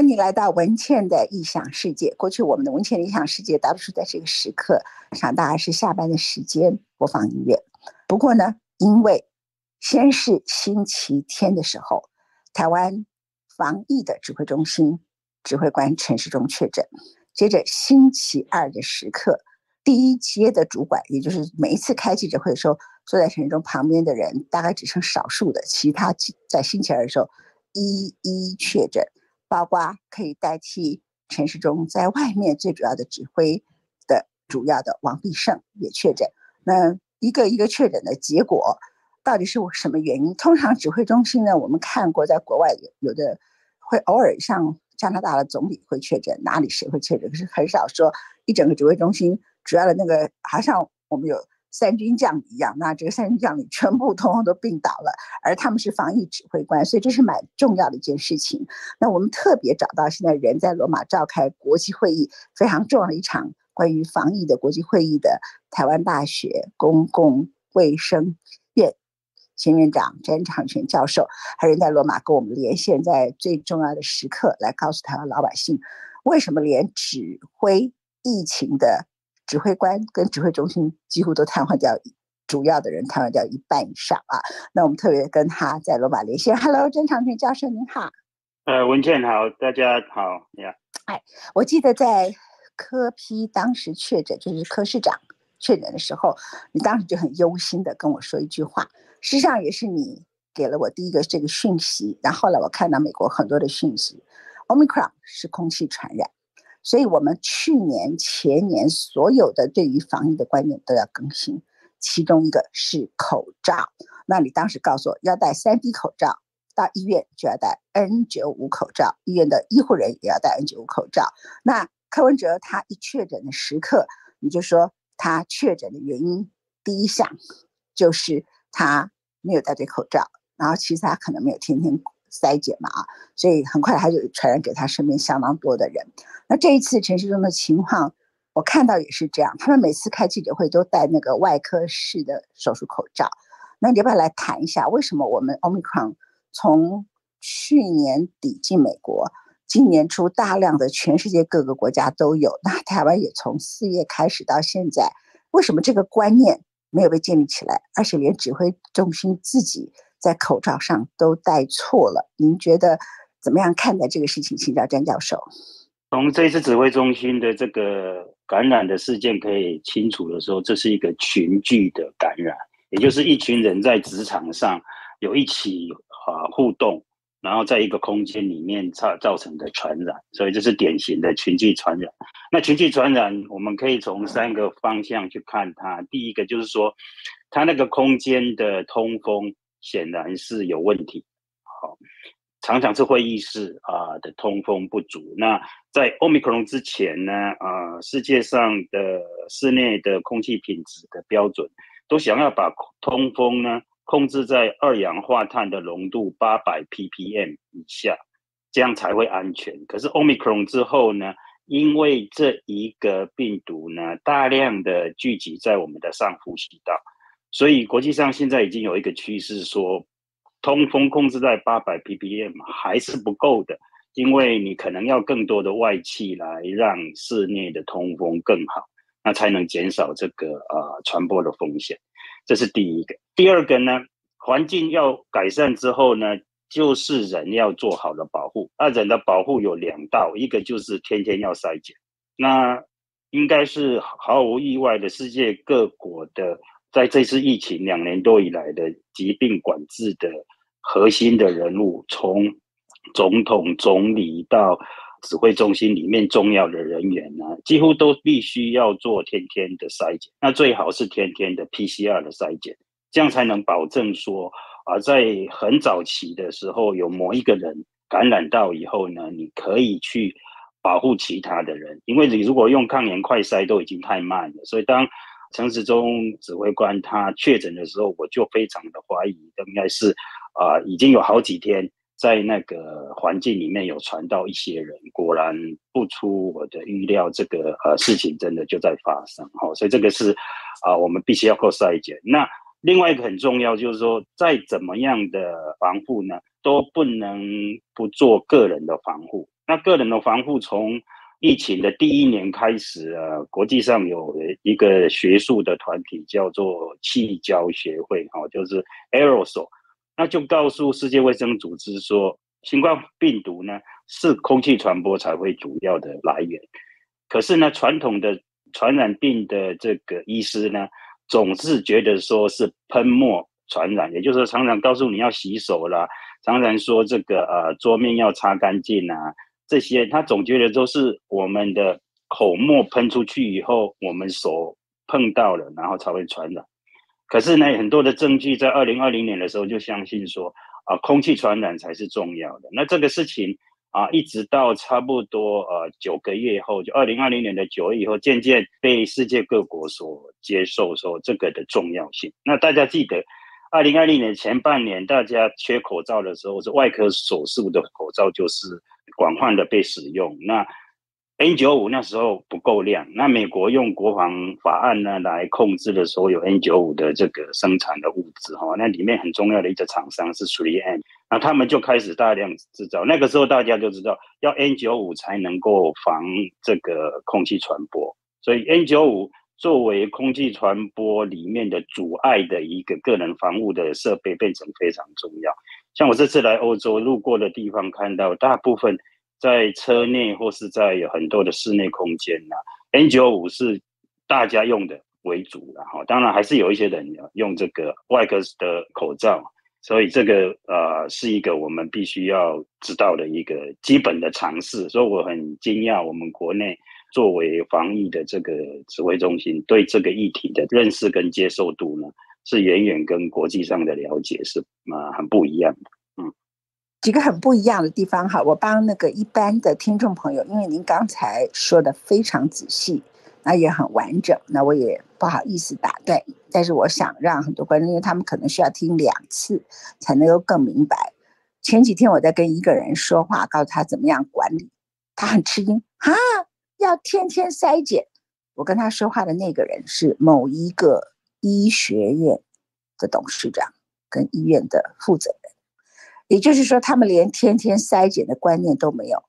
欢迎你来到文倩的异想世界。过去我们的文倩的异想世界，大多数在这个时刻，上大概是下班的时间播放音乐。不过呢，因为先是星期天的时候，台湾防疫的指挥中心指挥官陈时中确诊，接着星期二的时刻，第一阶的主管，也就是每一次开记者会的时候，坐在陈时中旁边的人，大概只剩少数的，其他在星期二的时候一一确诊。包括可以代替陈时中在外面最主要的指挥的主要的王必胜也确诊，那一个一个确诊的结果到底是什么原因？通常指挥中心呢，我们看过在国外有有的会偶尔像加拿大的总理会确诊，哪里谁会确诊，可是很少说一整个指挥中心主要的那个，好像我们有。三军将领一样，那这个三军将领全部通通都病倒了，而他们是防疫指挥官，所以这是蛮重要的一件事情。那我们特别找到现在人在罗马召开国际会议，非常重要的一场关于防疫的国际会议的台湾大学公共卫生院前院长詹长全教授，还人在罗马跟我们连线，在最重要的时刻来告诉台湾老百姓，为什么连指挥疫情的。指挥官跟指挥中心几乎都瘫痪掉，主要的人瘫痪掉一半以上啊。那我们特别跟他在罗马连线。Hello，詹长平教授您好。呃，文倩好，大家好呀。哎，我记得在科批当时确诊，就是科市长确诊的时候，你当时就很忧心的跟我说一句话，实际上也是你给了我第一个这个讯息。然后后来我看到美国很多的讯息，Omicron 是空气传染。所以，我们去年、前年所有的对于防疫的观念都要更新，其中一个是口罩。那你当时告诉我要戴三 D 口罩，到医院就要戴 N95 口罩，医院的医护人也要戴 N95 口罩。那柯文哲他一确诊的时刻，你就说他确诊的原因，第一项就是他没有戴对口罩，然后其实他可能没有天天。筛检嘛啊，所以很快他就传染给他身边相当多的人。那这一次陈时中的情况，我看到也是这样。他们每次开记者会都戴那个外科式的手术口罩。那你要不要来谈一下，为什么我们 Omicron 从去年底进美国，今年初大量的全世界各个国家都有，那台湾也从四月开始到现在，为什么这个观念没有被建立起来，而且连指挥中心自己？在口罩上都戴错了，您觉得怎么样看待这个事情？请教詹教授。从这次指挥中心的这个感染的事件可以清楚的说，这是一个群聚的感染，也就是一群人在职场上有一起啊互动，然后在一个空间里面造造成的传染，所以这是典型的群聚传染。那群聚传染，我们可以从三个方向去看它。第一个就是说，它那个空间的通风。显然是有问题，好，常常是会议室啊的通风不足。那在 Omicron 之前呢，啊，世界上的室内的空气品质的标准都想要把通风呢控制在二氧化碳的浓度八百 ppm 以下，这样才会安全。可是 Omicron 之后呢，因为这一个病毒呢大量的聚集在我们的上呼吸道。所以国际上现在已经有一个趋势，说通风控制在八百 ppm 还是不够的，因为你可能要更多的外气来让室内的通风更好，那才能减少这个呃传播的风险。这是第一个。第二个呢，环境要改善之后呢，就是人要做好的保护。那人的保护有两道，一个就是天天要筛检。那应该是毫无意外的，世界各国的。在这次疫情两年多以来的疾病管制的核心的人物，从总统、总理到指挥中心里面重要的人员呢，几乎都必须要做天天的筛检。那最好是天天的 PCR 的筛检，这样才能保证说啊，在很早期的时候有某一个人感染到以后呢，你可以去保护其他的人，因为你如果用抗原快筛都已经太慢了，所以当陈时中指挥官他确诊的时候，我就非常的怀疑，应该是啊、已经有好几天在那个环境里面有传到一些人，果然不出我的预料，这个呃事情真的就在发生，好、哦，所以这个是啊、我们必须要做筛检。那另外一个很重要就是说，再怎么样的防护呢，都不能不做个人的防护。那个人的防护从疫情的第一年开始啊，国际上有一个学术的团体叫做气胶协会，哦，就是 Aerosol，那就告诉世界卫生组织说，新冠病毒呢是空气传播才会主要的来源。可是呢，传统的传染病的这个医师呢，总是觉得说是喷墨传染，也就是说常常告诉你要洗手啦，常常说这个呃桌面要擦干净啊。这些他总觉得都是我们的口沫喷出去以后，我们手碰到了，然后才会传染。可是呢，很多的证据在二零二零年的时候就相信说啊，空气传染才是重要的。那这个事情啊，一直到差不多呃九个月后，就二零二零年的九月以后，渐渐被世界各国所接受说这个的重要性。那大家记得，二零二零年前半年大家缺口罩的时候，是外科手术的口罩就是。广泛的被使用，那 N95 那时候不够量，那美国用国防法案呢来控制了所有 N95 的这个生产的物质哈，那里面很重要的一个厂商是 3M，那他们就开始大量制造，那个时候大家就知道要 N95 才能够防这个空气传播，所以 N95 作为空气传播里面的阻碍的一个个人防护的设备变成非常重要。像我这次来欧洲路过的地方，看到大部分在车内或是在有很多的室内空间呐，N95 是大家用的为主，然后当然还是有一些人用这个外科的口罩，所以这个呃是一个我们必须要知道的一个基本的常识。所以我很惊讶，我们国内作为防疫的这个指挥中心，对这个议题的认识跟接受度呢，是远远跟国际上的了解是啊很不一样的，嗯，几个很不一样的地方哈，我帮那个一般的听众朋友，因为您刚才说的非常仔细，那也很完整，那我也不好意思打断，但是我想让很多观众，因为他们可能需要听两次才能够更明白。前几天我在跟一个人说话，告诉他怎么样管理，他很吃惊哈，要天天筛检。我跟他说话的那个人是某一个。医学院的董事长跟医院的负责人，也就是说，他们连天天筛检的观念都没有，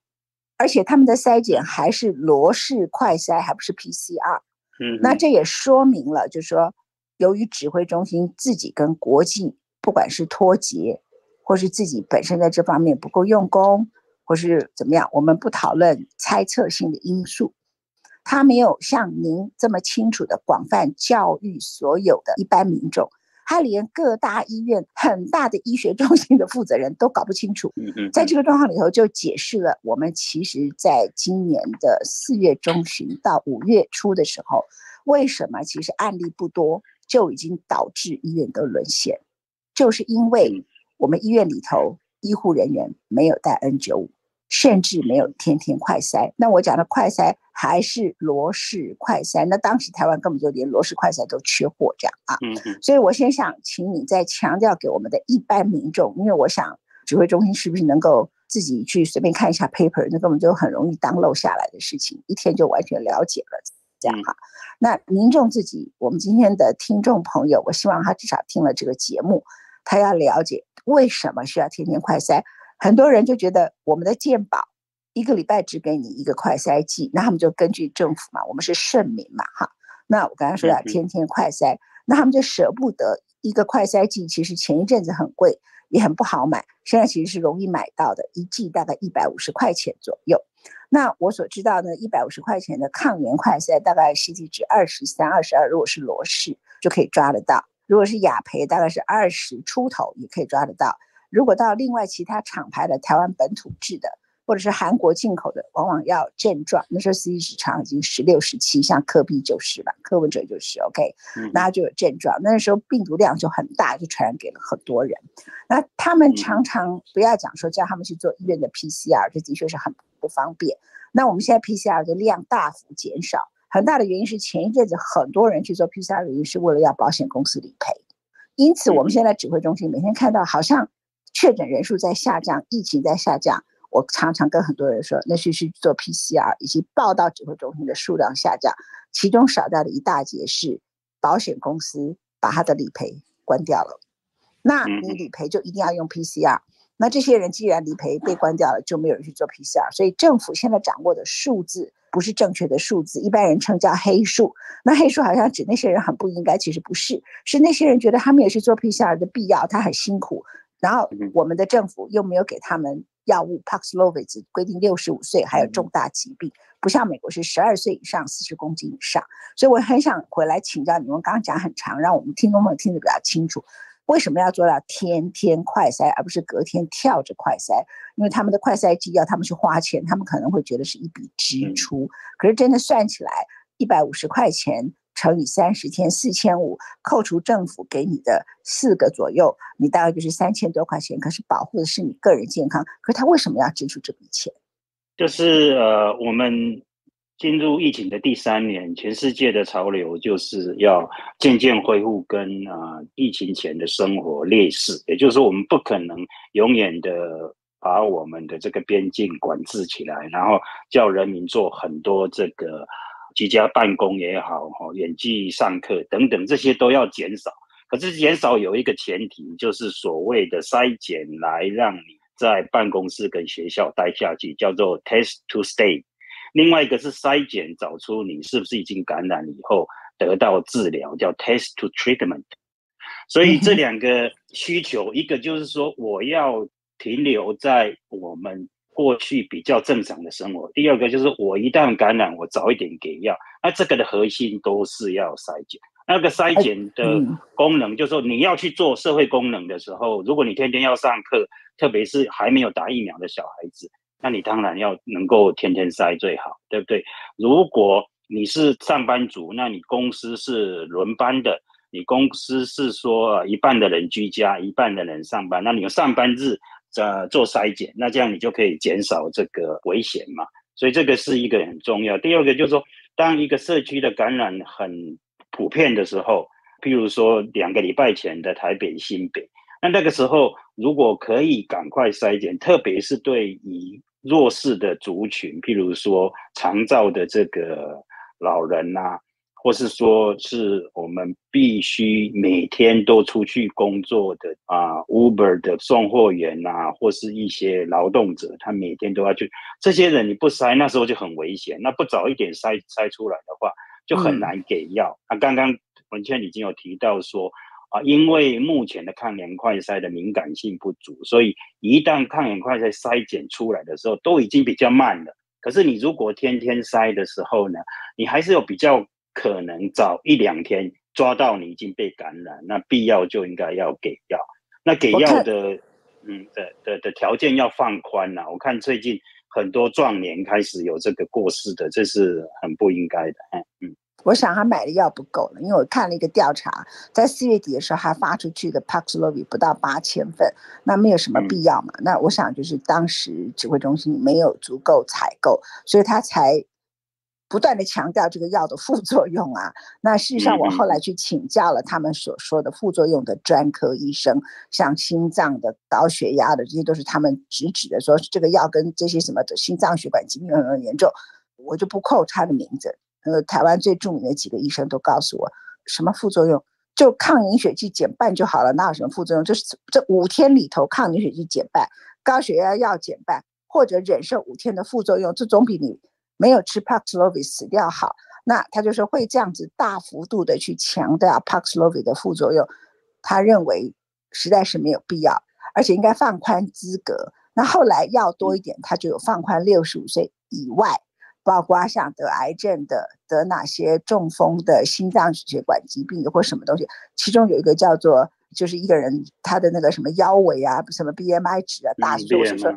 而且他们的筛检还是罗氏快筛，还不是 PCR。嗯，那这也说明了，就是说，由于指挥中心自己跟国际不管是脱节，或是自己本身在这方面不够用功，或是怎么样，我们不讨论猜测性的因素。他没有像您这么清楚的广泛教育所有的一般民众，他连各大医院很大的医学中心的负责人都搞不清楚。在这个状况里头，就解释了我们其实在今年的四月中旬到五月初的时候，为什么其实案例不多就已经导致医院都沦陷，就是因为我们医院里头医护人员没有戴 N95。甚至没有天天快筛，那我讲的快筛还是罗氏快筛，那当时台湾根本就连罗氏快筛都缺货，这样啊。嗯。所以我先想请你再强调给我们的一般民众，因为我想指挥中心是不是能够自己去随便看一下 paper，那根本就很容易 download 下来的事情，一天就完全了解了，这样哈。那民众自己，我们今天的听众朋友，我希望他至少听了这个节目，他要了解为什么需要天天快筛。很多人就觉得我们的健保一个礼拜只给你一个快筛剂，那他们就根据政府嘛，我们是圣民嘛，哈。那我刚才说要天天快筛，那他们就舍不得一个快筛剂，其实前一阵子很贵，也很不好买，现在其实是容易买到的，一剂大概一百五十块钱左右。那我所知道呢，一百五十块钱的抗原快筛大概是 CT 值二十三、二十二，如果是罗氏就可以抓得到；如果是雅培，大概是二十出头也可以抓得到。如果到另外其他厂牌的台湾本土制的，或者是韩国进口的，往往要症状。那时候 CT 值常已经十六、十七，像科比就是吧，柯文哲就是 OK，那就有症状。那时候病毒量就很大，就传染给了很多人。那他们常常不要讲说叫他们去做医院的 PCR，这的确是很不方便。那我们现在 PCR 的量大幅减少，很大的原因是前一阵子很多人去做 PCR 的原因是为了要保险公司理赔。因此，我们现在指挥中心每天看到好像。确诊人数在下降，疫情在下降。我常常跟很多人说，那是去做 PCR 以及报到指挥中心的数量下降，其中少掉的一大截是保险公司把他的理赔关掉了。那你理赔就一定要用 PCR。那这些人既然理赔被关掉了，就没有人去做 PCR，所以政府现在掌握的数字不是正确的数字，一般人称叫黑数。那黑数好像指那些人很不应该，其实不是，是那些人觉得他们也是做 PCR 的必要，他很辛苦，然后我们的政府又没有给他们药物 Paxlovid 规定六十五岁还有重大疾病，不像美国是十二岁以上四十公斤以上，所以我很想回来请教你们，刚刚讲很长，让我们听众朋友听得比较清楚。为什么要做到天天快筛，而不是隔天跳着快筛？因为他们的快筛机要他们去花钱，他们可能会觉得是一笔支出。可是真的算起来，一百五十块钱乘以三十天，四千五，扣除政府给你的四个左右，你大概就是三千多块钱。可是保护的是你个人健康。可是他为什么要支出这笔钱？就是呃，我们。进入疫情的第三年，全世界的潮流就是要渐渐恢复跟啊、疫情前的生活类似，也就是说，我们不可能永远的把我们的这个边境管制起来，然后叫人民做很多这个居家办公也好，哈，远距上课等等，这些都要减少。可是减少有一个前提，就是所谓的筛检来让你在办公室跟学校待下去，叫做 test to stay。另外一个是筛检，找出你是不是已经感染以后得到治疗，叫 test to treatment。所以这两个需求，一个就是说我要停留在我们过去比较正常的生活；第二个就是我一旦感染，我早一点给药。那这个的核心都是要筛检。那个筛检的功能，就是说你要去做社会功能的时候，如果你天天要上课，特别是还没有打疫苗的小孩子。那你当然要能够天天筛最好，对不对？如果你是上班族，那你公司是轮班的，你公司是说一半的人居家，一半的人上班，那你有上班日呃做筛检，那这样你就可以减少这个危险嘛。所以这个是一个很重要。第二个就是说，当一个社区的感染很普遍的时候，譬如说两个礼拜前的台北、新北，那那个时候如果可以赶快筛检，特别是对于弱势的族群，譬如说长照的这个老人呐、啊，或是说是我们必须每天都出去工作的啊，Uber 的送货员呐、啊，或是一些劳动者，他每天都要去。这些人你不筛，那时候就很危险。那不早一点筛筛出来的话，就很难给药。那、嗯啊、刚刚文倩已经有提到说。啊，因为目前的抗原快筛的敏感性不足，所以一旦抗原快筛筛检出来的时候，都已经比较慢了。可是你如果天天筛的时候呢，你还是有比较可能早一两天抓到你已经被感染，那必要就应该要给药。那给药的，嗯的的的条件要放宽了。我看最近很多壮年开始有这个过世的，这是很不应该的。嗯。我想他买的药不够了，因为我看了一个调查，在四月底的时候还发出去的 Paxlovid 不到八千份，那没有什么必要嘛？那我想就是当时指挥中心没有足够采购，所以他才不断的强调这个药的副 作用啊。那事实上我后来去请教了他们所说的副作用的专科医生，像心脏的、高血压的，这些都是他们直指的，说这个药跟这些什么的心脏血管疾病很严重，我就不扣他的名字。呃，台湾最著名的几个医生都告诉我，什么副作用？就抗凝血剂减半就好了，哪有什么副作用？就是这五天里头抗凝血剂减半，高血压药减半，或者忍受五天的副作用，这总比你没有吃 Paxlovid 死掉好。那他就说会这样子大幅度的去强调 Paxlovid 的副作用，他认为实在是没有必要，而且应该放宽资格。那后来药多一点，他就有放宽六十五岁以外。包括像得癌症的、得哪些中风的、心脏血管疾病或什么东西，其中有一个叫做，就是一个人他的那个什么腰围啊，什么 BMI 值啊，大数是说，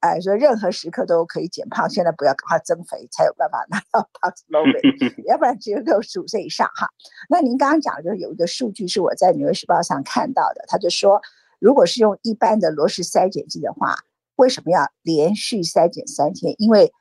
哎，说任何时刻都可以减胖，现在不要赶快增肥，才有办法拿到 Paxlovid，要不然只有六十五岁以上哈。那您刚刚讲的就是有一个数据是我在《纽约时报》上看到的，他就说，如果是用一般的罗氏筛检剂的话，为什么要连续筛检三天？因为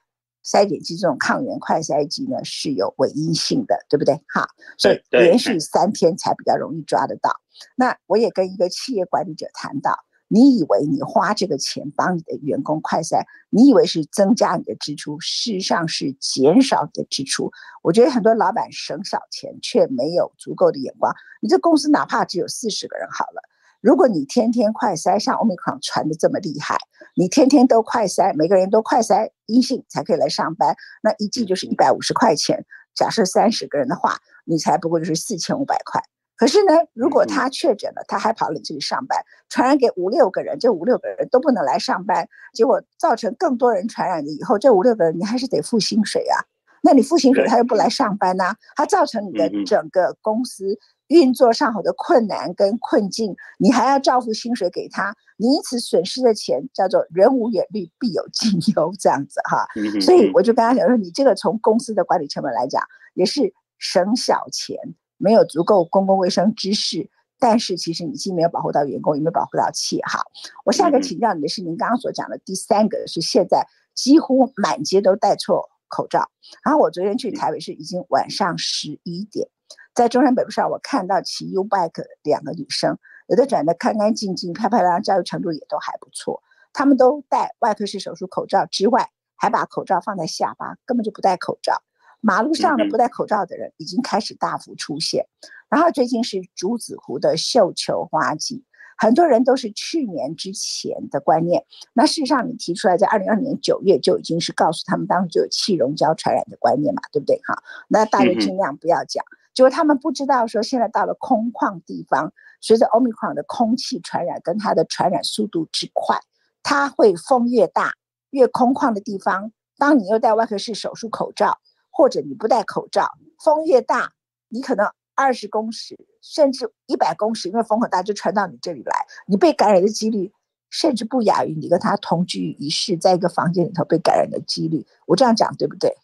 筛检剂这种抗原快筛剂呢，是有伪阴性的，对不对？哈，所以连续三天才比较容易抓得到。那我也跟一个企业管理者谈到，你以为你花这个钱帮你的员工快筛，你以为是增加你的支出，事实上是减少你的支出。我觉得很多老板省少钱，却没有足够的眼光。你这公司哪怕只有四十个人好了，如果你天天快筛，像 Omicron 传的这么厉害，你天天都快筛，每个人都快筛阴性才可以来上班，那一剂就是一百五十块钱。假设三十个人的话，你才不过就是四千五百块。可是呢，如果他确诊了，他还跑你这里上班，传染给五六个人，这五六个人都不能来上班，结果造成更多人传染了以后，这五六个人你还是得付薪水啊。那你付薪水，他又不来上班呐、啊，他造成你的整个公司运作上好的困难跟困境，你还要照付薪水给他，你因此损失的钱叫做人无远虑，必有近忧，这样子哈。所以我就跟他讲说，你这个从公司的管理成本来讲，也是省小钱。没有足够公共卫生知识，但是其实你既没有保护到员工，也没有保护到企业。哈，我下一个请教你的是，您刚刚所讲的第三个是现在几乎满街都戴错口罩。然后我昨天去台北市，已经晚上十一点，在中山北路上，我看到骑 U bike 两个女生，有的长得干干净净、漂漂亮亮，教育程度也都还不错。她们都戴外科式手术口罩之外，还把口罩放在下巴，根本就不戴口罩。马路上的不戴口罩的人已经开始大幅出现，然后最近是竹子湖的绣球花季，很多人都是去年之前的观念。那事实上，你提出来在二零二零年九月就已经是告诉他们，当时就有气溶胶传染的观念嘛，对不对？哈，那大家尽量不要讲，就是他们不知道说现在到了空旷地方，随着 Omicron 的空气传染跟它的传染速度之快，它会风越大越空旷的地方，当你又戴外科式手术口罩。或者你不戴口罩，风越大，你可能二十公尺甚至一百公尺，因为风很大就传到你这里来，你被感染的几率甚至不亚于你跟他同居一室，在一个房间里头被感染的几率。我这样讲对不对？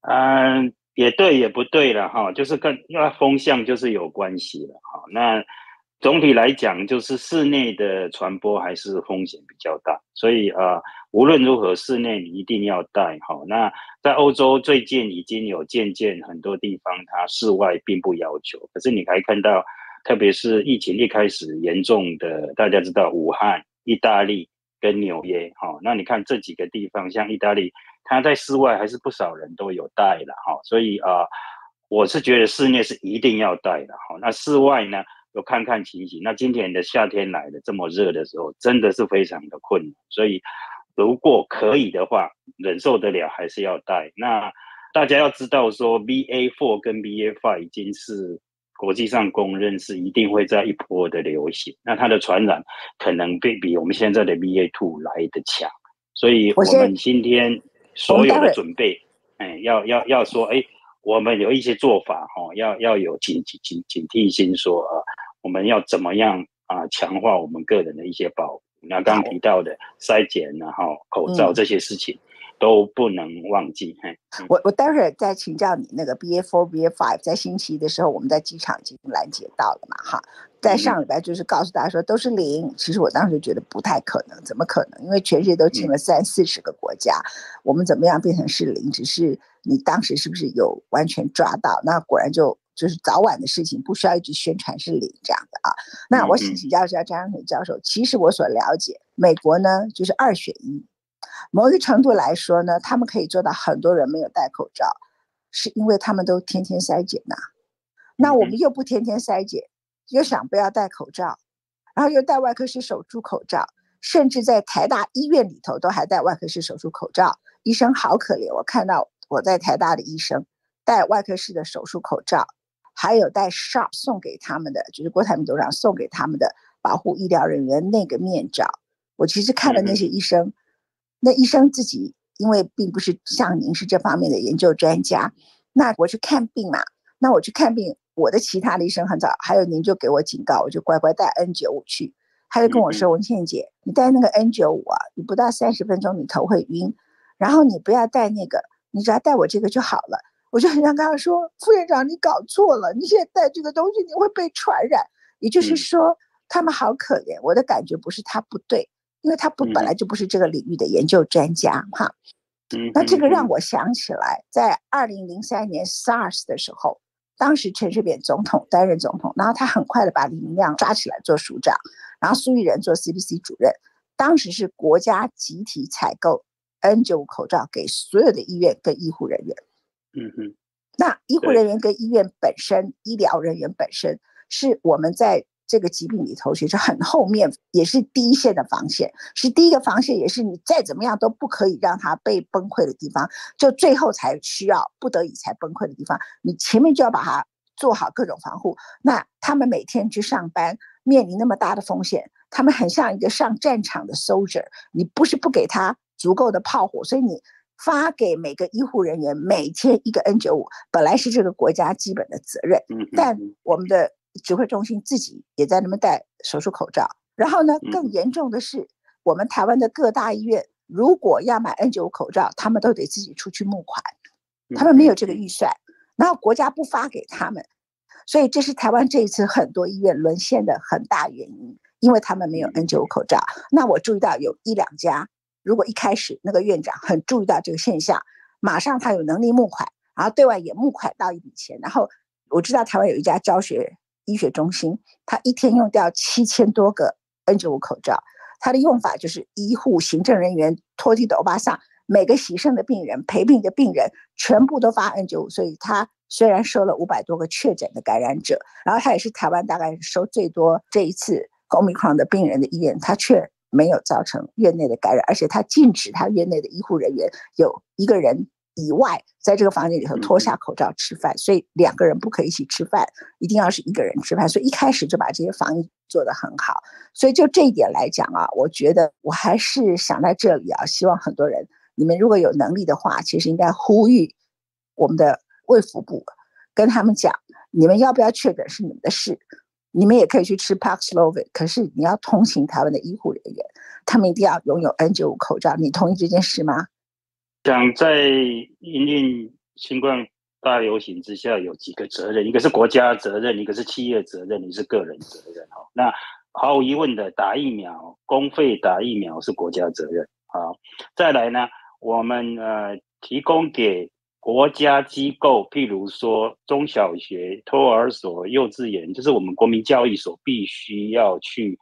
嗯，也对，也不对了哈，就是跟那风向就是有关系了哈。那总体来讲，就是室内的传播还是风险比较大，所以啊。呃无论如何，室内你一定要戴好。那在欧洲最近已经有渐渐很多地方，它室外并不要求。可是你还看到，特别是疫情一开始严重的，大家知道武汉、意大利跟纽约，哈，那你看这几个地方，像意大利，它在室外还是不少人都有戴的，哈。所以啊，我是觉得室内是一定要戴的，哈。那室外呢，有看看情形。那今年的夏天来了，这么热的时候，真的是非常的困难，所以。如果可以的话，忍受得了还是要戴。那大家要知道说，BA four 跟 BA five 已经是国际上公认是一定会在一波的流行。那它的传染可能比比我们现在的 BA two 来的强。所以我们今天所有的准备，哎，要要要说，哎，我们有一些做法哦，要要有警警警警惕心，说啊，我们要怎么样啊，强化我们个人的一些保护。那刚刚提到的筛检，然后口罩这些事情都不能忘记。嘿、我我待会儿再请教你那个 BA four BA five，在星期一的时候，我们在机场已经拦截到了嘛？哈，在上礼拜就是告诉大家说都是零，其实我当时就觉得不太可能，怎么可能？因为全世界都进了三四十个国家，我们怎么样变成是零？只是你当时是不是有完全抓到？那果然就。就是早晚的事情，不需要一直宣传是零这样的啊。那我请请教一下张阳教授，其实我所了解，美国呢就是二选一，某一个程度来说呢，他们可以做到很多人没有戴口罩，是因为他们都天天筛检呐。那我们又不天天筛检，又想不要戴口罩，然后又戴外科室手术口罩，甚至在台大医院里头都还戴外科室手术口罩，医生好可怜。我看到我在台大的医生戴外科室的手术口罩。还有戴 Sharp 送给他们的，就是郭台铭董事长送给他们的保护医疗人员那个面罩。我其实看了那些医生，那医生自己因为并不是像您是这方面的研究专家，那我去看病嘛，那我去看病，我的其他的医生很早，还有您就给我警告，我就乖乖带 N 九五去。他就跟我说：“文倩姐，你带那个 N 九五啊，你不到三十分钟你头会晕，然后你不要带那个，你只要带我这个就好了。”我就很想跟他说：“副院长，你搞错了，你现在带这个东西，你会被传染。也就是说，他们好可怜。我的感觉不是他不对，因为他不本来就不是这个领域的研究专家哈。那这个让我想起来，在二零零三年 SARS 的时候，当时陈水扁总统担任总统，然后他很快的把李明亮抓起来做署长，然后苏益仁做 CDC 主任。当时是国家集体采购 N95 口罩给所有的医院跟医护人员。”嗯哼，那医护人员跟医院本身，医疗人员本身是我们在这个疾病里头，其实很后面，也是第一线的防线，是第一个防线，也是你再怎么样都不可以让它被崩溃的地方，就最后才需要不得已才崩溃的地方，你前面就要把它做好各种防护。那他们每天去上班，面临那么大的风险，他们很像一个上战场的 soldier，你不是不给他足够的炮火，所以你发给每个医护人员每天一个 N95，本来是这个国家基本的责任，但我们的。指挥中心自己也在那边戴手术口罩，然后呢，更严重的是，我们台湾的各大医院如果要买 N95 口罩，他们都得自己出去募款，他们没有这个。预算，然后国家不发给他们，所以这是台湾这一次很多医院沦陷的很大原因，因为他们没有 N95 口罩。那我注意到有一两家，如果一开始那个院长很注意到这个现象，马上他有能力募款，然后对外也募款到一笔钱，然后我知道台湾有一家教学。医学中心，他一天用掉七千多个 N95 口罩。他的用法就是医护、行政人员、拖地的欧巴桑，每个洗肾的病人、陪病的病人，全部都发 N95。所以，他虽然收了五百多个确诊的感染者，然后他也是台湾大概收最多这一次 Omicron 的病人的医院，他却没有造成院内的感染，而且他禁止他院内的医护人员有一个人。以外，在这个房间里头脱下口罩吃饭，所以两个人不可以一起吃饭，一定要是一个人吃饭。所以一开始就把这些防疫做得很好。所以就这一点来讲啊，我觉得我还是想在这里啊，希望很多人，你们如果有能力的话，其实应该呼吁我们的卫福部，跟他们讲，你们要不要确诊是你们的事，你们也可以去吃 Paxlovid，可是你要同情台湾的医护人员，他们一定要拥有 N95 口罩。你同意这件事吗？想在因应新冠大流行之下，有几个责任，一个是国家责任，一个是企业责任，一个是个人责任。哈，那毫无疑问的，打疫苗，公费打疫苗是国家责任。好，再来呢，我们呃提供给国家机构，譬如说中小学、托儿所、幼稚园，就是我们国民教育所必须要去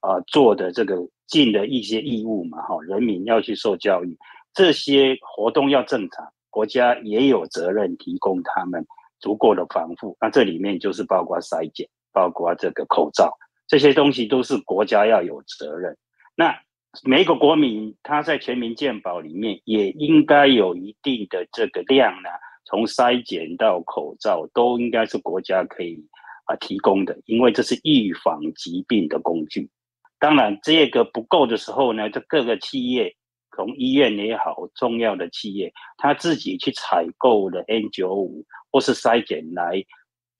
啊、做的这个尽的一些义务嘛。哈，人民要去受教育。这些活动要正常，国家也有责任提供他们足够的防护。那这里面就是包括筛检，包括这个口罩，这些东西都是国家要有责任。那每一个国民他在全民健保里面也应该有一定的这个量呢，从筛检到口罩都应该是国家可以啊提供的，因为这是预防疾病的工具。当然，这个不够的时候呢，这各个企业。从医院也好，重要的企业，他自己去采购的 N95 或是筛检来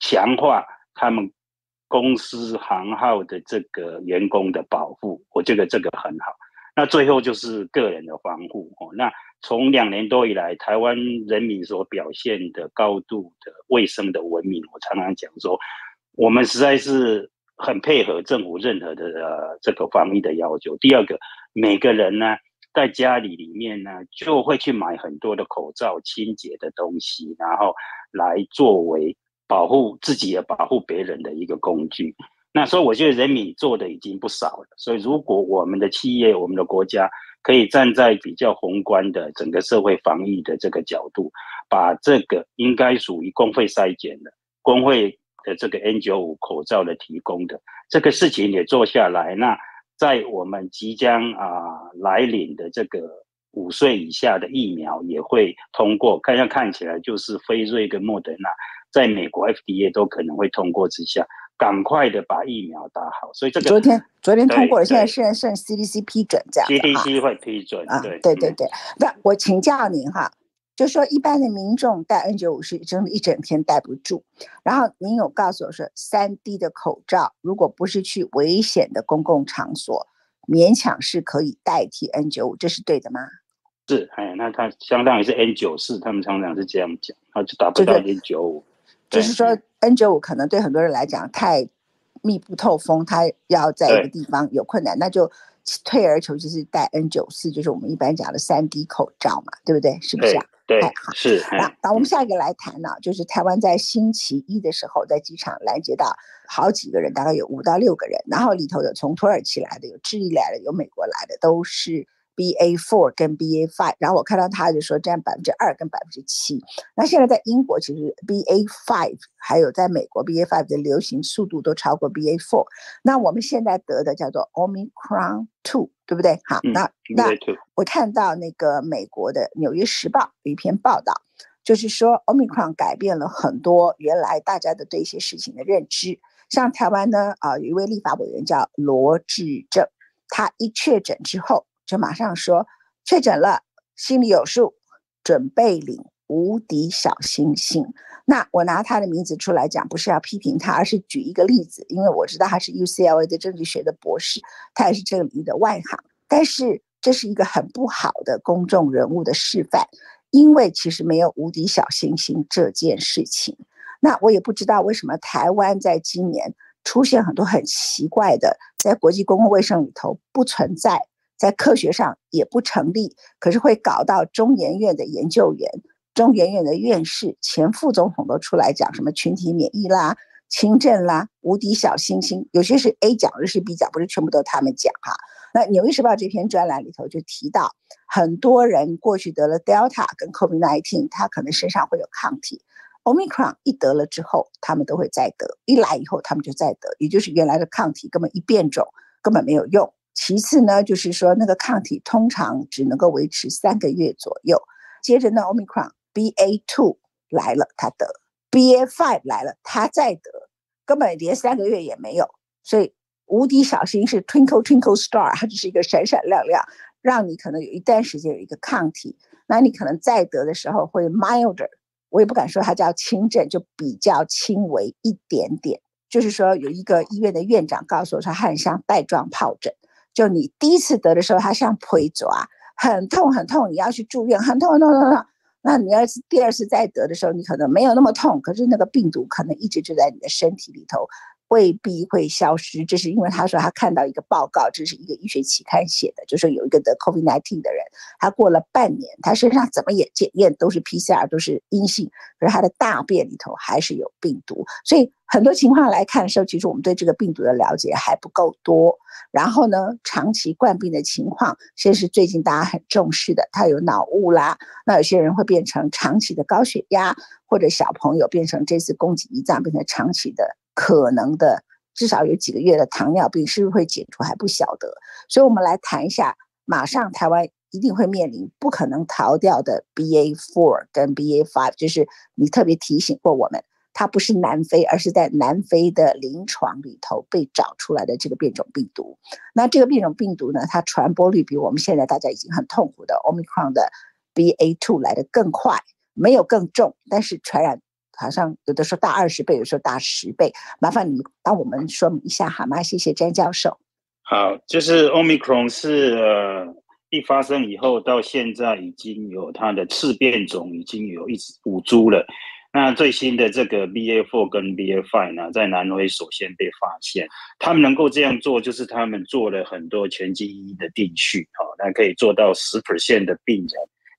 强化他们公司行号的这个员工的保护，我觉得这个很好。那最后就是个人的防护哦。那从两年多以来，台湾人民所表现的高度的卫生的文明，我常常讲说，我们实在是很配合政府任何的呃这个防疫的要求。第二个，每个人呢。在家里里面呢，就会去买很多的口罩、清洁的东西，然后来作为保护自己也保护别人的一个工具。那所以我觉得人民做的已经不少了。所以如果我们的企业、我们的国家可以站在比较宏观的整个社会防疫的这个角度，把这个应该属于工会筛检的、工会的这个 N95 口罩的提供的这个事情也做下来，那。在我们即将啊、呃、来临的这个五岁以下的疫苗也会通过，看样看起来就是辉瑞跟莫德纳，在美国 FDA 都可能会通过之下，赶快的把疫苗打好。所以这个昨天昨天通过了，现在剩剩 CDC 批准这样。CDC 会批准啊，对对对对。那我请教您哈。就说一般的民众戴 N95 是真的一整天戴不住，然后您有告诉我说，三 D 的口罩如果不是去危险的公共场所，勉强是可以代替 N95，这是对的吗？是，哎，那它相当于是 N94，他们常常是这样讲，它就达不到 N95。就是说 N95 可能对很多人来讲太密不透风，它要在一个地方有困难，那就。退而求其次，戴 N94，就是我们一般讲的三 D 口罩嘛，对不对？是不是啊？对，好是。那那我们下一个来谈呢，就是台湾在星期一的时候，在机场拦截到好几个人，大概有五到六个人，然后里头有从土耳其来的，有智利来的，有美国来的，都是 BA four 跟 BA five，然后我看到他就说占百分之二跟百分之七。那现在在英国，其实 BA five 还有在美国 BA five 的流行速度都超过 BA four。那我们现在得的叫做 Omicron two，对不对？好，嗯、那那我看到那个美国的《纽约时报》有一篇报道，就是说 Omicron 改变了很多原来大家的对一些事情的认知。像台湾呢，啊，有一位立法委员叫罗志政，他一确诊之后。就马上说确诊了，心里有数，准备领无敌小星星。那我拿他的名字出来讲，不是要批评他，而是举一个例子，因为我知道他是 UCLA 的政治学的博士，他也是这个领域的外行。但是这是一个很不好的公众人物的示范，因为其实没有无敌小星星这件事情。那我也不知道为什么台湾在今年出现很多很奇怪的，在国际公共卫生里头不存在。在科学上也不成立，可是会搞到中研院的研究员、中研院的院士、前副总统都出来讲什么群体免疫啦、轻症啦、无敌小星星，有些是 A 讲，有些是 B 讲，不是全部都他们讲哈。那《纽约时报》这篇专栏里头就提到，很多人过去得了 Delta 跟 COVID-19，他可能身上会有抗体，Omicron 一得了之后，他们都会再得，一来以后他们就再得，也就是原来的抗体根本一变种，根本没有用。其次呢，就是说那个抗体通常只能够维持三个月左右。接着呢，Omicron BA two 来了，他得；BA five 来了，他再得，根本连三个月也没有。所以无敌小星是 Twinkle Twinkle Star，它只是一个闪闪亮亮，让你可能有一段时间有一个抗体，那你可能再得的时候会 milder，我也不敢说它叫轻症，就比较轻微一点点。就是说有一个医院的院长告诉我说，它很像带状疱疹。就你第一次得的时候，它像腿爪，很痛很痛，你要去住院，很痛很痛很痛。那你要是第二次再得的时候，你可能没有那么痛，可是那个病毒可能一直就在你的身体里头。未必会消失，这是因为他说他看到一个报告，这是一个医学期刊写的，就是有一个得 COVID-19 的人，他过了半年，他身上怎么也检验都是 PCR 都是阴性，可是他的大便里头还是有病毒，所以很多情况来看的时候，其实我们对这个病毒的了解还不够多。然后呢，长期冠病的情况，其实是最近大家很重视的，他有脑雾啦，那有些人会变成长期的高血压，或者小朋友变成这次攻击胰脏变成长期的。可能的，至少有几个月的糖尿病是不是会解除还不晓得，所以我们来谈一下，马上台湾一定会面临不可能逃掉的 BA four 跟 BA five，就是你特别提醒过我们，它不是南非，而是在南非的临床里头被找出来的这个变种病毒。那这个变种病毒呢，它传播率比我们现在大家已经很痛苦的 Omicron 的 BA two 来得更快，没有更重，但是传染。好像有的时候大二十倍，有时候大十倍。麻烦你帮我们说明一下好吗？谢谢詹教授。好，就是 Omicron 是呃一发生以后到现在已经有它的次变种，已经有一五株了。那最新的这个 BA4 跟 BA5 呢，在南非首先被发现。他们能够这样做，就是他们做了很多全基因的定序，好，那可以做到十 percent 的病人。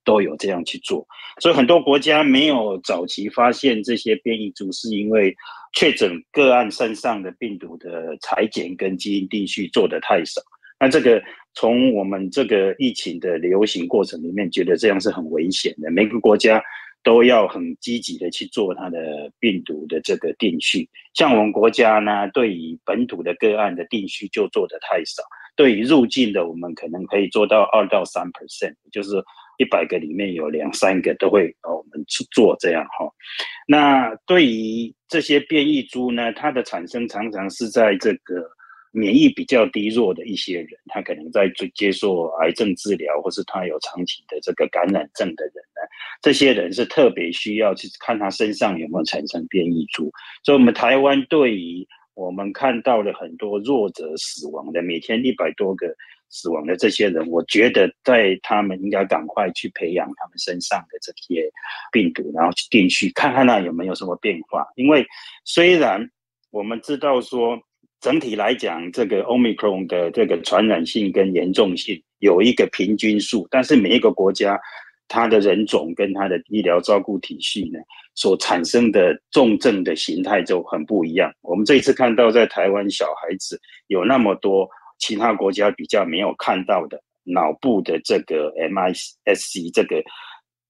都有这样去做，所以很多国家没有早期发现这些变异株，是因为确诊个案身上的病毒的裁剪跟基因定序做得太少。那这个从我们这个疫情的流行过程里面，觉得这样是很危险的。每个国家都要很积极的去做它的病毒的这个定序。像我们国家呢，对于本土的个案的定序就做得太少。对于入境的，我们可能可以做到二到三 percent，就是。一百个里面有两三个都会哦，我们去做这样哈。那对于这些变异株呢，它的产生常常是在这个免疫比较低弱的一些人，他可能在接受癌症治疗，或是他有长期的这个感染症的人呢，这些人是特别需要去看他身上有没有产生变异株。所以，我们台湾对于我们看到了很多弱者死亡的，每天一百多个。死亡的这些人，我觉得在他们应该赶快去培养他们身上的这些病毒，然后去定序，看看那有没有什么变化。因为虽然我们知道说整体来讲，这个 Omicron 的这个传染性跟严重性有一个平均数，但是每一个国家它的人种跟它的医疗照顾体系呢，所产生的重症的形态就很不一样。我们这一次看到在台湾小孩子有那么多。其他国家比较没有看到的脑部的这个 MIS-C 这个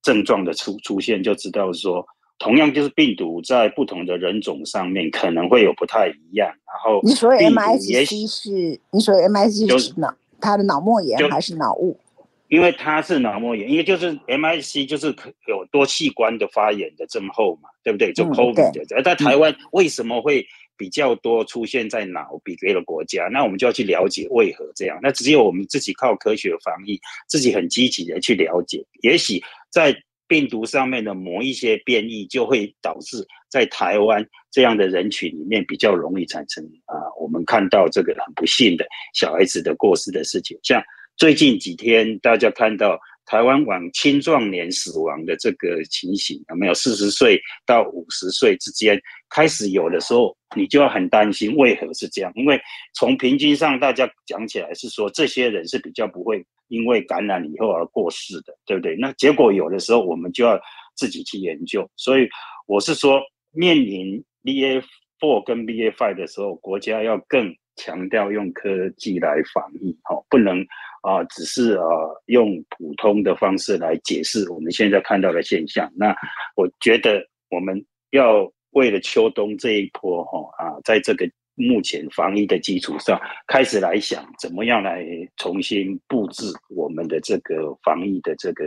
症状的出出现，就知道说，同样就是病毒在不同的人种上面可能会有不太一样。然后你说 MIS-C 是你说 MIS-C 是脑它的脑膜炎还是脑雾？因为它是脑膜炎，因为就是 MIS-C 就是有多器官的发炎的症候嘛，对不对？就 COVID 的。而、嗯、在台湾为什么会比较多出现在哪，比别的国家？那我们就要去了解为何这样。那只有我们自己靠科学防疫，自己很积极的去了解。也许在病毒上面的某一些变异，就会导致在台湾这样的人群里面比较容易产生啊，我们看到这个很不幸的小孩子的过世的事情，像。最近几天，大家看到台湾往青壮年死亡的这个情形，有没有四十岁到五十岁之间开始有的时候，你就要很担心为何是这样？因为从平均上，大家讲起来是说这些人是比较不会因为感染以后而过世的，对不对？那结果有的时候我们就要自己去研究。所以我是说，面临 BA four 跟 BA five 的时候，国家要更强调用科技来防疫，哈，不能。啊，只是啊，用普通的方式来解释我们现在看到的现象。那我觉得我们要为了秋冬这一波哈啊，在这个目前防疫的基础上，开始来想怎么样来重新布置我们的这个防疫的这个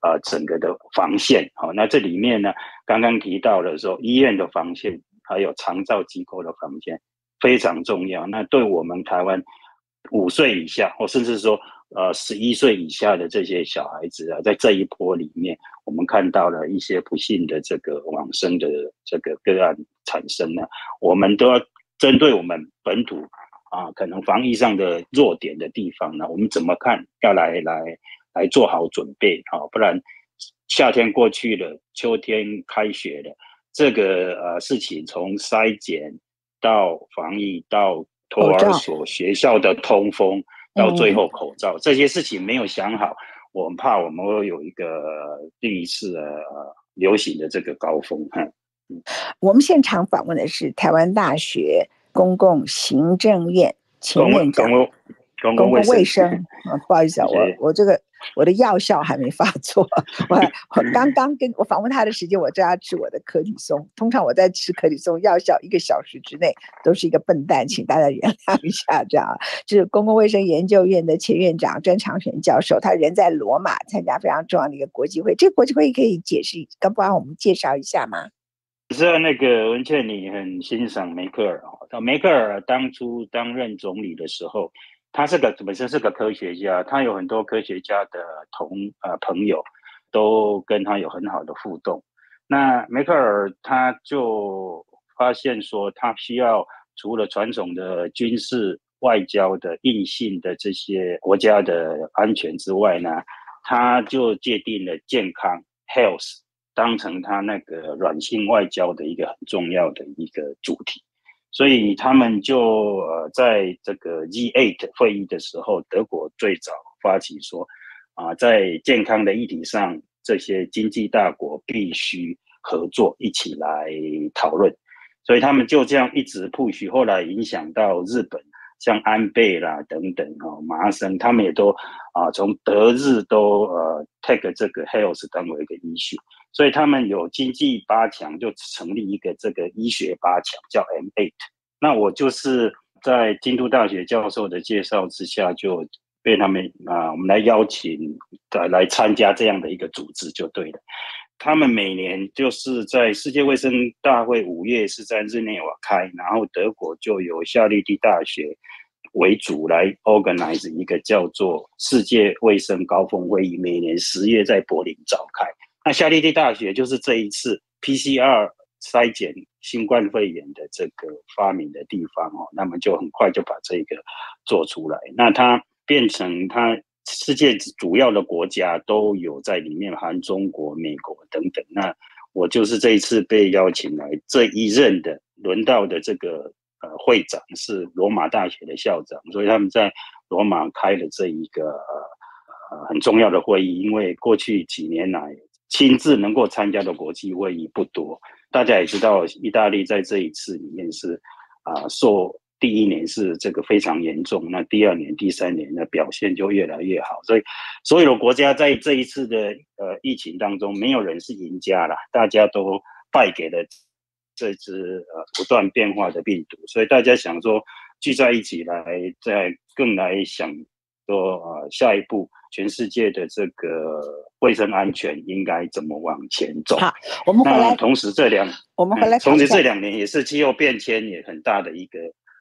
啊整个的防线。好，那这里面呢，刚刚提到了说医院的防线，还有长照机构的防线非常重要。那对我们台湾。五岁以下，或甚至说，呃，十一岁以下的这些小孩子啊，在这一波里面，我们看到了一些不幸的这个往生的这个个案产生呢。我们都要针对我们本土啊，可能防疫上的弱点的地方呢，我们怎么看？要来来来做好准备啊，不然夏天过去了，秋天开学了，这个呃事情从筛检到防疫到。托儿所、学校的通风，到最后口罩，这些事情没有想好，我们怕我们会有一个第一次呃流行的这个高峰。哈，我们现场访问的是台湾大学公共行政院前院长。公共卫生，啊，不好意思啊，我我这个我的药效还没发作，我 我刚刚跟我访问他的时间，我正要吃我的可里松。通常我在吃可里松药效一个小时之内都是一个笨蛋，请大家原谅一下。这样，就是公共卫生研究院的前院长詹长全教授，他人在罗马参加非常重要的一个国际会。这个国际会议可以解释，跟帮我们介绍一下吗？知道那个文倩，你很欣赏梅克尔啊，梅克尔当初担任总理的时候。他是个本身是个科学家，他有很多科学家的同呃朋友，都跟他有很好的互动。那梅克尔他就发现说，他需要除了传统的军事外交的硬性的这些国家的安全之外呢，他就界定了健康 health 当成他那个软性外交的一个很重要的一个主题。所以他们就呃，在这个 G8 会议的时候，德国最早发起说，啊，在健康的议题上，这些经济大国必须合作，一起来讨论。所以他们就这样一直 push，后来影响到日本，像安倍啦等等啊，麻生他们也都啊，从德日都呃 take 这个 health 当为一个 issue。所以他们有经济八强，就成立一个这个医学八强，叫 M8。那我就是在京都大学教授的介绍之下，就被他们啊，我们来邀请来来参加这样的一个组织就对了。他们每年就是在世界卫生大会五月是在日内瓦开，然后德国就由夏利蒂大学为主来 organize 一个叫做世界卫生高峰会议，每年十月在柏林召开。那夏利蒂大学就是这一次 PCR 筛检新冠肺炎的这个发明的地方哦，那么就很快就把这个做出来。那它变成它世界主要的国家都有在里面，含中国、美国等等。那我就是这一次被邀请来这一任的轮到的这个呃会长是罗马大学的校长，所以他们在罗马开了这一个呃很重要的会议，因为过去几年来。亲自能够参加的国际会议不多，大家也知道，意大利在这一次里面是啊、受第一年是这个非常严重，那第二年、第三年的表现就越来越好。所以，所有的国家在这一次的呃疫情当中，没有人是赢家啦，大家都败给了这只呃不断变化的病毒。所以大家想说聚在一起来，再更来想说呃下一步全世界的这个卫生安全应该怎么往前走。好，我们回来。同时这两我们回来、嗯，同时这两年也是气候变迁也很大的一个。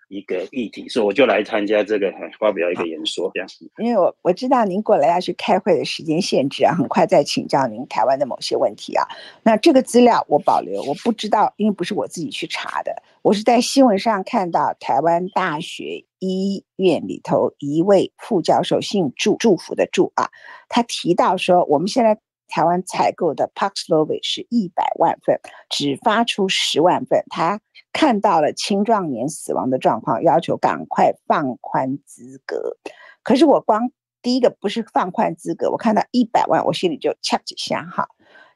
一个议题，所以我就来参加这个，发表一个演说这样。因为我我知道您过来要去开会的时间限制啊，很快再请教您台湾的某些问题啊。那这个资料我保留，我不知道，因为不是我自己去查的，我是在新闻上看到台湾大学医院里头一位副教授姓祝，祝福的祝啊，他提到说，我们现在台湾采购的 Paxlovid 是一百万份，只发出十万份，他。看到了青壮年死亡的状况，要求赶快放宽资格。可是我光第一个不是放宽资格，我看到一百万，我心里就掐几下哈。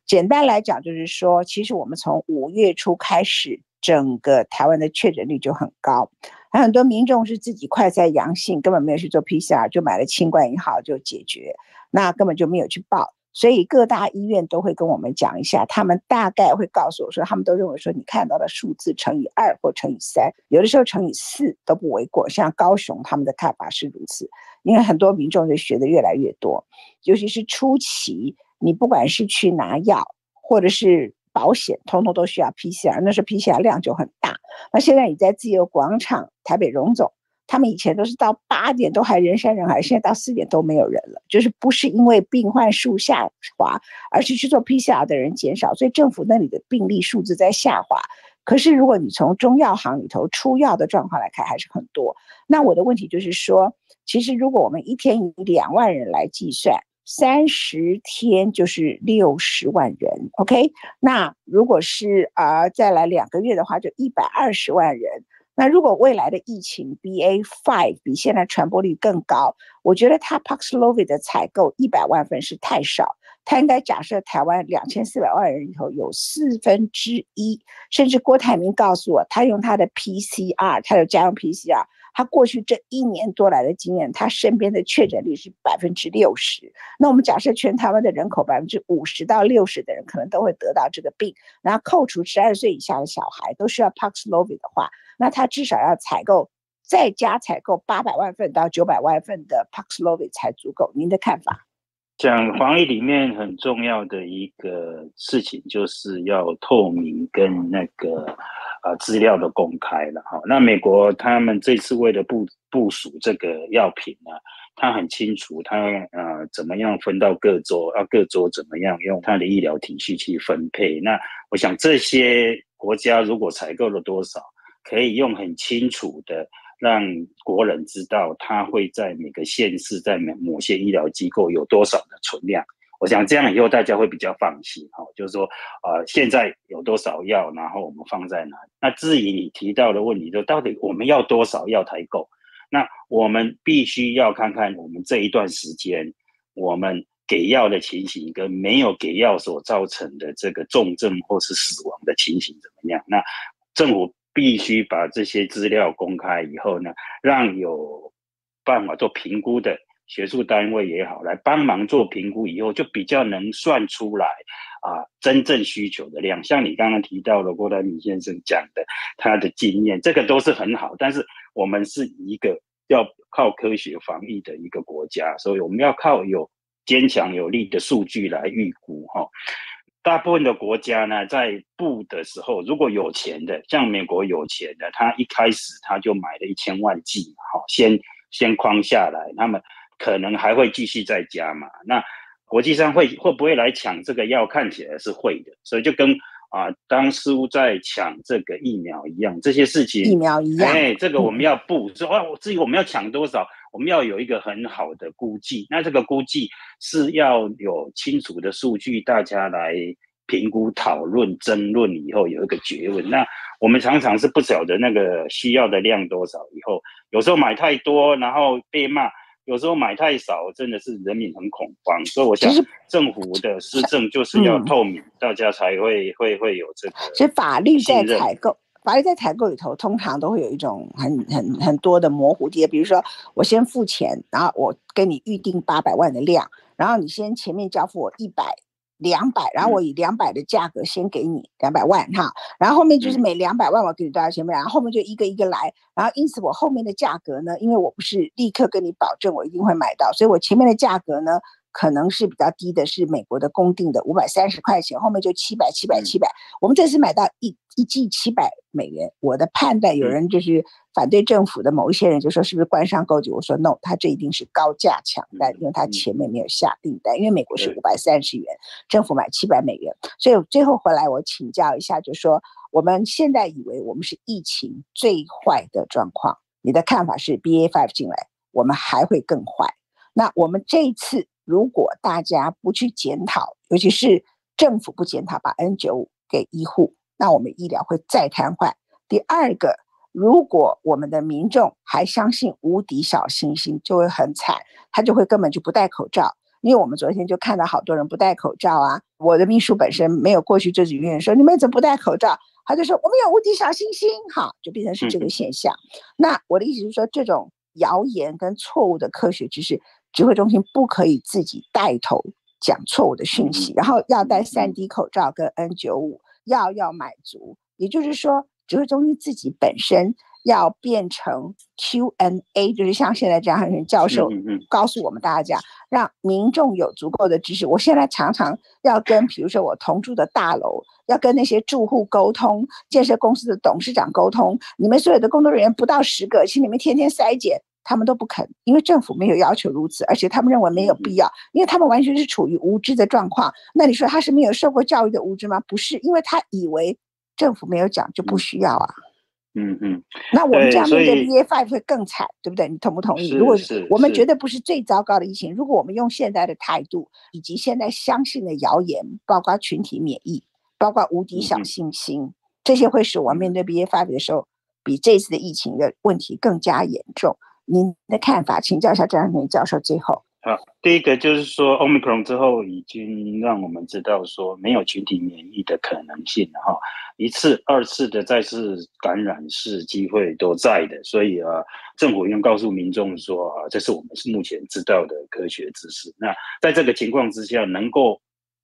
简单来讲，就是说，其实我们从五月初开始，整个台湾的确诊率就很高，还很多民众是自己快筛阳性，根本没有去做 PCR，就买了清冠一号就解决，那根本就没有去报。所以各大医院都会跟我们讲一下，他们大概会告诉我说，他们都认为说，你看到的数字乘以二或乘以三，有的时候乘以四都不为过。像高雄他们的看法是如此，因为很多民众就学的越来越多，尤其是初期，你不管是去拿药或者是保险，通通都需要 PCR，那时候 PCR 量就很大。那现在你在自由广场、台北荣总。他们以前都是到八点都还人山人海，现在到四点都没有人了。就是不是因为病患数下滑，而是去做 PCR 的人减少，所以政府那里的病例数字在下滑。可是如果你从中药行里头出药的状况来看，还是很多。那我的问题就是说，其实如果我们一天以两万人来计算，三十天就是六十万人，OK？那如果是啊、呃、再来两个月的话，就一百二十万人。那如果未来的疫情 BA.5 比现在传播率更高，我觉得他 Paxlovid 的采购一百万份是太少，他应该假设台湾两千四百万人里头有四分之一，甚至郭台铭告诉我，他用他的 PCR，他有家用 PCR，他过去这一年多来的经验，他身边的确诊率是百分之六十。那我们假设全台湾的人口百分之五十到六十的人可能都会得到这个病，然后扣除十二岁以下的小孩都需要 Paxlovid 的话。那他至少要采购，再加采购八百万份到九百万份的 Paxlovid 才足够。您的看法？讲防疫里面很重要的一个事情，就是要透明跟那个啊资料都公开了哈。那美国他们这次为了部部署这个药品呢，他很清楚他呃怎么样分到各州，要各州怎么样用他的医疗体系去分配。那我想这些国家如果采购了多少，可以用很清楚的让国人知道，他会在每个县市，在某某些医疗机构有多少的存量。我想这样以后大家会比较放心哈，就是说，呃，现在有多少药，然后我们放在哪里？那至于你提到的问题，就到底我们要多少药才够？那我们必须要看看我们这一段时间，我们给药的情形跟没有给药所造成的这个重症或是死亡的情形怎么样？那政府。必须把这些资料公开以后呢，让有办法做评估的学术单位也好，来帮忙做评估以后，就比较能算出来啊真正需求的量。像你刚刚提到的郭台铭先生讲的，他的经验，这个都是很好。但是我们是一个要靠科学防疫的一个国家，所以我们要靠有坚强有力的数据来预估哈。大部分的国家呢，在布的时候，如果有钱的，像美国有钱的，他一开始他就买了一千万剂，好，先先框下来，那么可能还会继续再加嘛。那国际上会会不会来抢这个药？看起来是会的，所以就跟啊、呃，当初在抢这个疫苗一样，这些事情疫苗一样，哎，这个我们要布，说啊，至于我们要抢多少？我们要有一个很好的估计，那这个估计是要有清楚的数据，大家来评估、讨论、争论以后有一个结论。那我们常常是不晓得那个需要的量多少，以后有时候买太多，然后被骂；有时候买太少，真的是人民很恐慌。所以我想，政府的施政就是要透明，大家才会会会有这个。所以法律在采购。法律在采购里头通常都会有一种很很很多的模糊点，比如说我先付钱，然后我跟你预定八百万的量，然后你先前面交付我一百。两百，然后我以两百的价格先给你两百万哈，然后后面就是每两百万我给你多少钱，然后后面就一个一个来，然后因此我后面的价格呢，因为我不是立刻跟你保证我一定会买到，所以我前面的价格呢。可能是比较低的，是美国的公定的五百三十块钱，后面就七百、七百、七百。我们这次买到一一季七百美元，我的判断，有人就是反对政府的某一些人就说是不是官商勾结？我说 no，他这一定是高价抢单，因为他前面没有下订单，因为美国是五百三十元，政府买七百美元，所以最后回来我请教一下，就说我们现在以为我们是疫情最坏的状况，你的看法是 BA five 进来，我们还会更坏？那我们这一次。如果大家不去检讨，尤其是政府不检讨，把 N 九五给医护，那我们医疗会再瘫痪。第二个，如果我们的民众还相信无敌小星星，就会很惨，他就会根本就不戴口罩。因为我们昨天就看到好多人不戴口罩啊，我的秘书本身没有过去这几个月说你们怎么不戴口罩，他就说我们有无敌小星星，哈，就变成是这个现象。那我的意思是说，这种谣言跟错误的科学知识。指挥中心不可以自己带头讲错误的讯息，然后要戴三 D 口罩跟 N95，要要买足，也就是说，指挥中心自己本身要变成 Q&A，就是像现在这样，很教授告诉我们大家，让民众有足够的知识。我现在常常要跟，比如说我同住的大楼，要跟那些住户沟通，建设公司的董事长沟通，你们所有的工作人员不到十个，请你们天天筛检。他们都不肯，因为政府没有要求如此，而且他们认为没有必要，因为他们完全是处于无知的状况。那你说他是没有受过教育的无知吗？不是，因为他以为政府没有讲就不需要啊。嗯嗯。那我们这样面对 BA five 会更惨，对不对？你同不同意？如果我们绝对不是最糟糕的疫情，如果我们用现在的态度以及现在相信的谣言，包括群体免疫，包括无敌小星星，嗯、这些会使我们面对 BA five 的时候，比这次的疫情的问题更加严重。您的看法，请教一下张阳明教授。最后，好，第一个就是说，Omicron 之后已经让我们知道说没有群体免疫的可能性了哈，一次、二次的再次感染是机会都在的，所以啊，政府应告诉民众说啊，这是我们是目前知道的科学知识。那在这个情况之下，能够。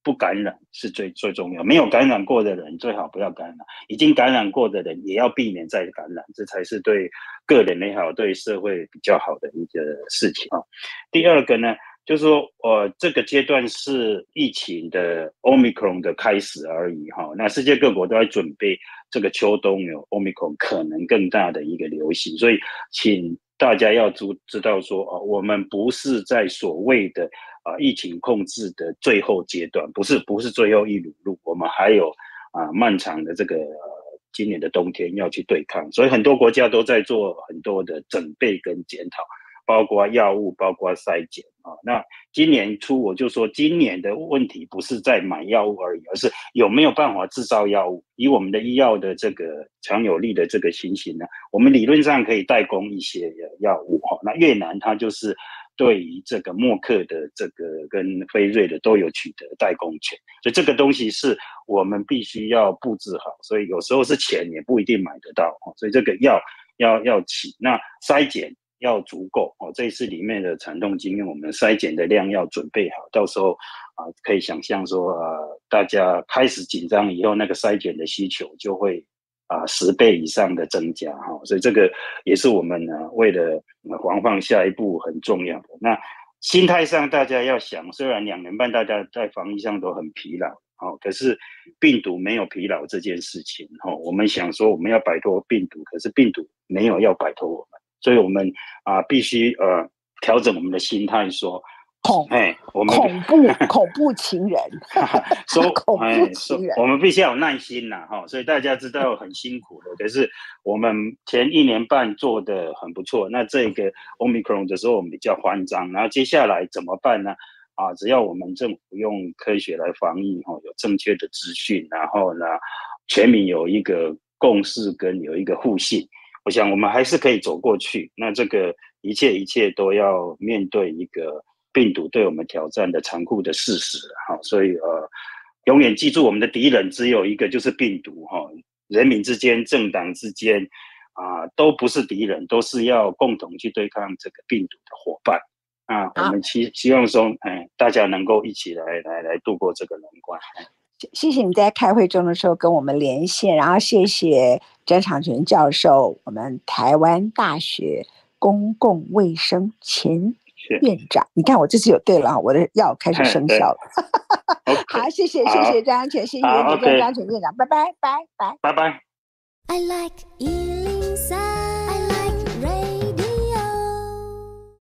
不感染是最最重要，没有感染过的人最好不要感染，已经感染过的人也要避免再感染，这才是对个人也好，对社会比较好的一个事情啊。第二个呢，就是说，呃，这个阶段是疫情的 Omicron 的开始而已哈。那世界各国都在准备这个秋冬有 Omicron 可能更大的一个流行，所以请大家要知知道说，哦，我们不是在所谓的。啊，疫情控制的最后阶段，不是不是最后一缕路，我们还有啊漫长的这个、今年的冬天要去对抗，所以很多国家都在做很多的准备跟检讨，包括药物，包括筛检啊。那今年初我就说，今年的问题不是在买药物而已，而是有没有办法制造药物。以我们的医药的这个强有力的这个情形呢，我们理论上可以代工一些药物哈。那越南它就是。对于这个默克的这个跟辉瑞的都有取得代工权，所以这个东西是我们必须要布置好，所以有时候是钱也不一定买得到，所以这个药要要起，那筛检要足够哦。这一次里面的惨痛经验，我们筛检的量要准备好，到时候啊可以想象说啊，大家开始紧张以后，那个筛检的需求就会。啊，十倍以上的增加哈，所以这个也是我们呢为了防范下一步很重要的。那心态上，大家要想，虽然两年半大家在防疫上都很疲劳，哦，可是病毒没有疲劳这件事情，哈，我们想说我们要摆脱病毒，可是病毒没有要摆脱我们，所以我们啊必须呃调整我们的心态说。恐哎，我们恐怖 恐怖情人，说 恐怖情人，我们必须要有耐心呐，哈，所以大家知道很辛苦的，可是我们前一年半做的很不错。那这个 Omicron 的时候，我们比较慌张，然后接下来怎么办呢？啊，只要我们政府用科学来防疫，哈，有正确的资讯，然后呢，全民有一个共识跟有一个互信，我想我们还是可以走过去。那这个一切一切都要面对一个。病毒对我们挑战的残酷的事实，哈，所以呃，永远记住我们的敌人只有一个，就是病毒，哈。人民之间、政党之间啊、呃，都不是敌人，都是要共同去对抗这个病毒的伙伴啊。我们希希望说，哎，大家能够一起来来来度过这个难关。谢谢你在开会中的时候跟我们连线，然后谢谢詹长全教授，我们台湾大学公共卫生前院长。你看我这次有对了，我的药开始生效了。好，谢谢谢谢张安全，谢谢张安全院长，拜拜拜拜拜拜。I like